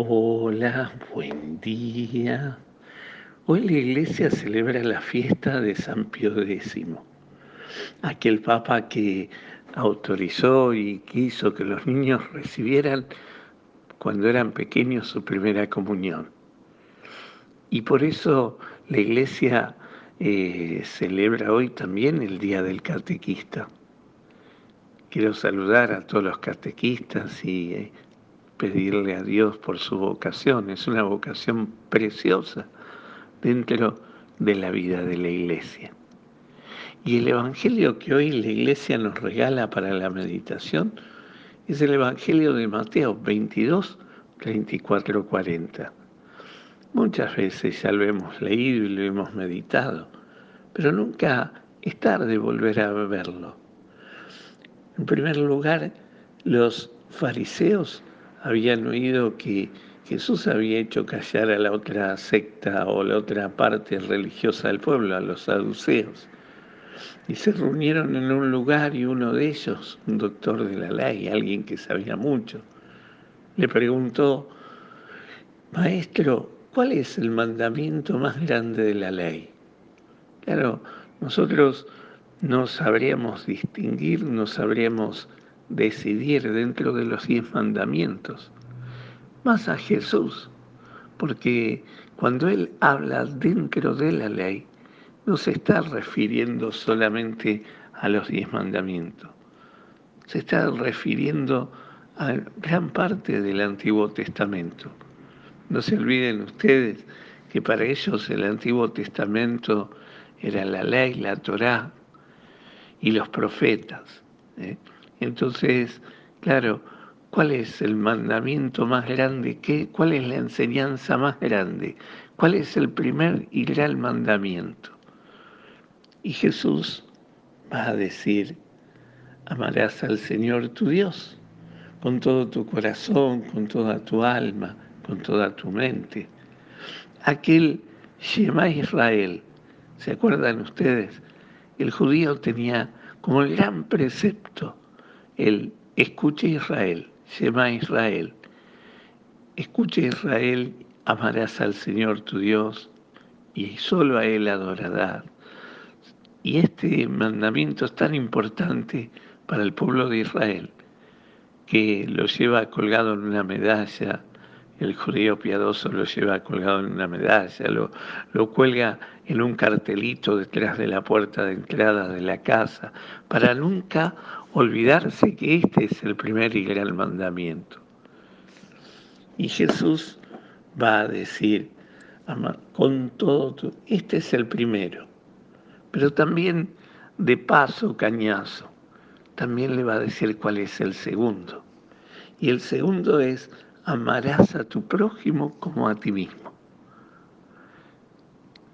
Hola, buen día. Hoy la iglesia celebra la fiesta de San Pío X, aquel papa que autorizó y quiso que los niños recibieran cuando eran pequeños su primera comunión. Y por eso la iglesia eh, celebra hoy también el Día del Catequista. Quiero saludar a todos los catequistas y eh, pedirle a Dios por su vocación. Es una vocación preciosa dentro de la vida de la iglesia. Y el Evangelio que hoy la iglesia nos regala para la meditación es el Evangelio de Mateo 22, 34, 40. Muchas veces ya lo hemos leído y lo hemos meditado, pero nunca es tarde volver a verlo. En primer lugar, los fariseos habían oído que Jesús había hecho callar a la otra secta o la otra parte religiosa del pueblo, a los saduceos. Y se reunieron en un lugar y uno de ellos, un doctor de la ley, alguien que sabía mucho, le preguntó, Maestro, ¿cuál es el mandamiento más grande de la ley? Claro, nosotros no sabríamos distinguir, no sabríamos decidir dentro de los diez mandamientos, más a Jesús, porque cuando Él habla dentro de la ley, no se está refiriendo solamente a los diez mandamientos, se está refiriendo a gran parte del Antiguo Testamento. No se olviden ustedes que para ellos el Antiguo Testamento era la ley, la Torá y los profetas. ¿eh? Entonces, claro, ¿cuál es el mandamiento más grande? ¿Qué, ¿Cuál es la enseñanza más grande? ¿Cuál es el primer y gran mandamiento? Y Jesús va a decir, amarás al Señor tu Dios con todo tu corazón, con toda tu alma, con toda tu mente. Aquel Shema Israel, ¿se acuerdan ustedes? El judío tenía como el gran precepto el escuche Israel, Shema Israel. Escuche Israel, amarás al Señor tu Dios y solo a Él adorarás. Y este mandamiento es tan importante para el pueblo de Israel que lo lleva colgado en una medalla, el judío piadoso lo lleva colgado en una medalla, lo, lo cuelga en un cartelito detrás de la puerta de entrada de la casa, para nunca olvidarse que este es el primer y gran mandamiento. Y Jesús va a decir, con todo, este es el primero, pero también de paso, cañazo, también le va a decir cuál es el segundo. Y el segundo es, amarás a tu prójimo como a ti mismo.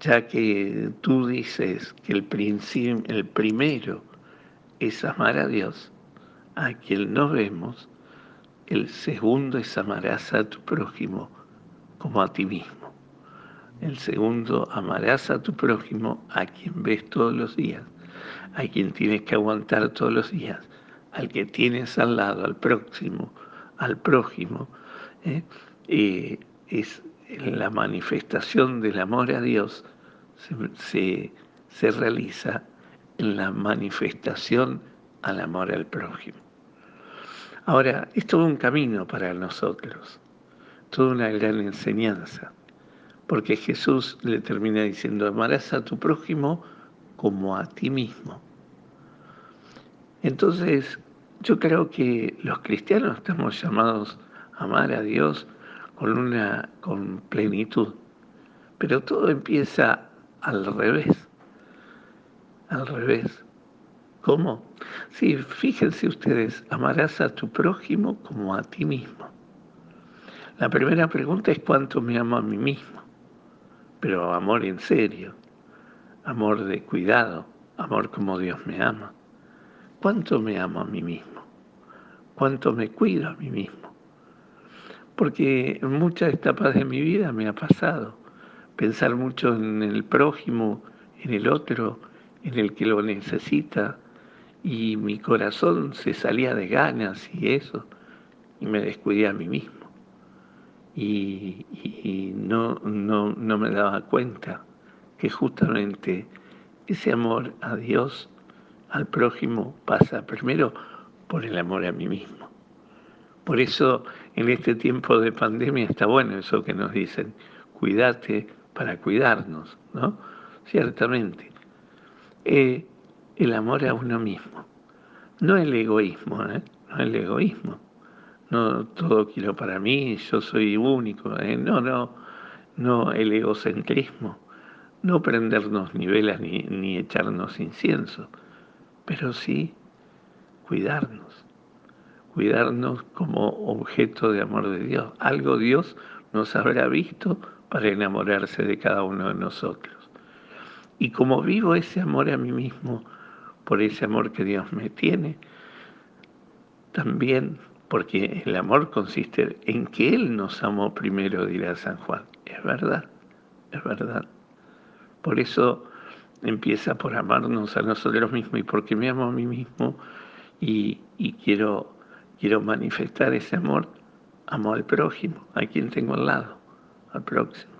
Ya que tú dices que el, el primero es amar a Dios, a quien no vemos, el segundo es amarás a tu prójimo como a ti mismo. El segundo, amarás a tu prójimo a quien ves todos los días, a quien tienes que aguantar todos los días, al que tienes al lado, al próximo, al prójimo. ¿eh? es la manifestación del amor a Dios se, se realiza en la manifestación al amor al prójimo. Ahora, es todo un camino para nosotros, toda una gran enseñanza, porque Jesús le termina diciendo, amarás a tu prójimo como a ti mismo. Entonces, yo creo que los cristianos estamos llamados a amar a Dios con una con plenitud, pero todo empieza al revés al revés. ¿Cómo? Sí, fíjense ustedes, amarás a tu prójimo como a ti mismo. La primera pregunta es cuánto me amo a mí mismo, pero amor en serio, amor de cuidado, amor como Dios me ama. ¿Cuánto me amo a mí mismo? ¿Cuánto me cuido a mí mismo? Porque en muchas etapas de mi vida me ha pasado pensar mucho en el prójimo, en el otro, en el que lo necesita y mi corazón se salía de ganas y eso y me descuidé a mí mismo. y, no, no, no me daba cuenta que justamente ese amor a Dios, al prójimo, pasa primero por el amor a mí mismo. Por eso en este tiempo de pandemia está bueno eso que nos dicen, cuídate para cuidarnos, ¿no? Ciertamente. Eh, el amor a uno mismo, no el egoísmo, ¿eh? no el egoísmo. No todo quiero para mí, yo soy único. ¿eh? No, no, no el egocentrismo. No prendernos ni velas ni, ni echarnos incienso, pero sí cuidarnos. Cuidarnos como objeto de amor de Dios. Algo Dios nos habrá visto para enamorarse de cada uno de nosotros. Y como vivo ese amor a mí mismo, por ese amor que Dios me tiene, también porque el amor consiste en que Él nos amó primero, dirá San Juan. Es verdad, es verdad. Por eso empieza por amarnos a nosotros mismos y porque me amo a mí mismo y, quiero, quiero manifestar ese amor, amo al prójimo, a quien tengo al lado, al próximo.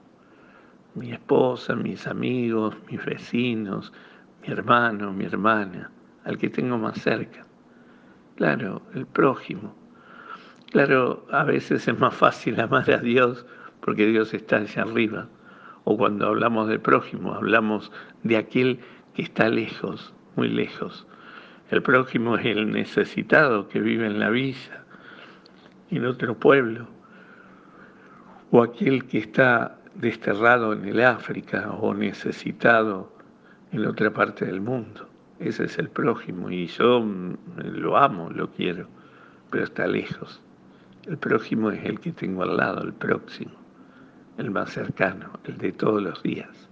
Mi esposa, mis amigos, mis vecinos, mi hermano, mi hermana, al que tengo más cerca. Claro, el prójimo. Claro, a veces es más fácil amar a Dios porque Dios está allá arriba. O cuando hablamos de prójimo, hablamos de aquel que está lejos, muy lejos. El prójimo es el necesitado que vive en la villa, en otro pueblo. O aquel que está desterrado en el África o necesitado en otra parte del mundo. Ese es el prójimo y yo lo amo, lo quiero, pero está lejos. El prójimo es el que tengo al lado, el próximo, el más cercano, el de todos los días.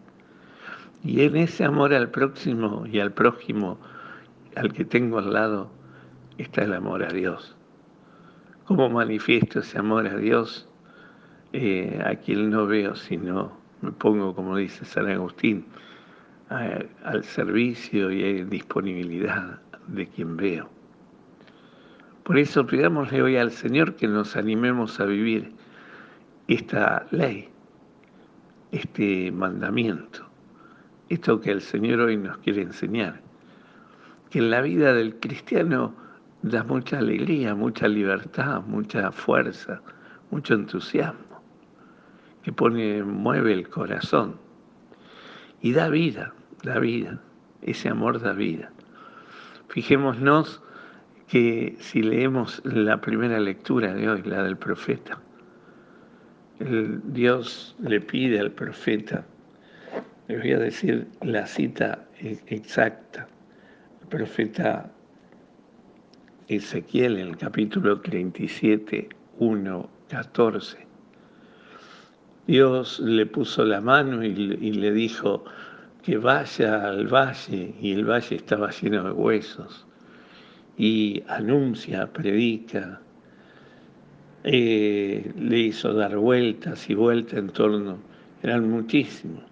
Y en ese amor al próximo y al prójimo, al que tengo al lado, está el amor a Dios. ¿Cómo manifiesto ese amor a Dios? Eh, a quien no veo, sino me pongo, como dice San Agustín, al servicio y en disponibilidad de quien veo. Por eso pidámosle hoy al Señor que nos animemos a vivir esta ley, este mandamiento, esto que el Señor hoy nos quiere enseñar, que en la vida del cristiano da mucha alegría, mucha libertad, mucha fuerza, mucho entusiasmo, que pone, mueve el corazón y da vida da vida, ese amor da vida. Fijémonos que si leemos la primera lectura de hoy, la del profeta, Dios le pide al profeta, le voy a decir la cita exacta, el profeta Ezequiel en el capítulo 37, 1, 14. Dios le puso la mano y, le dijo, que vaya al valle y el valle estaba lleno de huesos y anuncia, predica, eh, le hizo dar vueltas y vueltas en torno, eran muchísimos.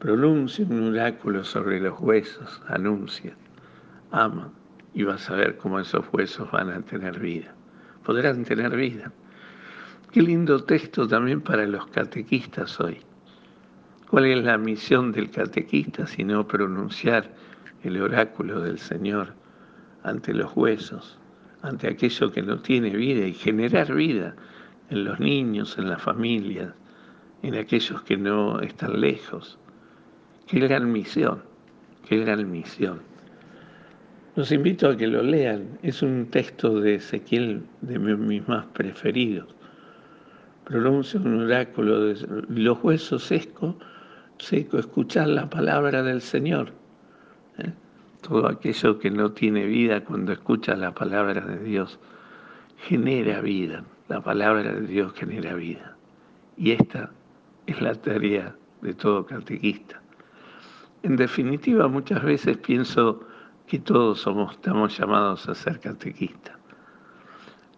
Pronuncia un oráculo sobre los huesos, anuncia, ama y vas a ver cómo esos huesos van a tener vida, podrán tener vida. Qué lindo texto también para los catequistas hoy ¿Cuál es la misión del catequista sino pronunciar el oráculo del Señor ante los huesos, ante aquello que no tiene vida y generar vida en los niños, en las familias, en aquellos que no están lejos? Qué gran misión, qué gran misión. Los invito a que lo lean. Es un texto de Ezequiel de mis más preferidos. Pronuncia un oráculo de los huesos secos seco, escuchar la palabra del Señor. ¿eh? Todo aquello que no tiene vida cuando escucha la palabra de Dios genera vida. La palabra de Dios genera vida. Y esta es la tarea de todo catequista. En definitiva, muchas veces pienso que todos somos, estamos llamados a ser catequistas.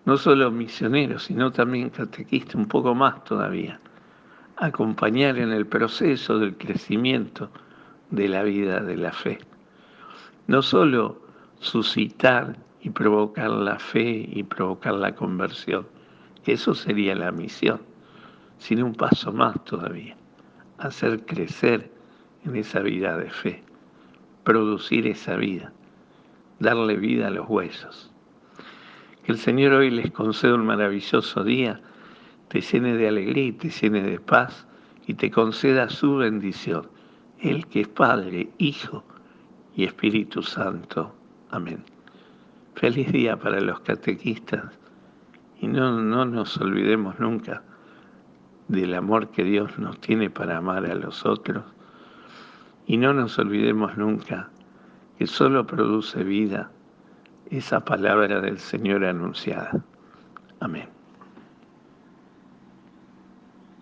No solo misioneros, sino también catequistas, un poco más todavía acompañar en el proceso del crecimiento de la vida de la fe. No solo suscitar y provocar la fe y provocar la conversión, eso sería la misión, sino un paso más todavía, hacer crecer en esa vida de fe, producir esa vida, darle vida a los huesos. Que el Señor hoy les conceda un maravilloso día, te llene de alegría y te llene de paz y te conceda su bendición, el que es Padre, Hijo y Espíritu Santo. Amén. Feliz día para los catequistas y no, no nos olvidemos nunca del amor que Dios nos tiene para amar a los otros y no nos olvidemos nunca que solo produce vida esa palabra del Señor anunciada. Amén.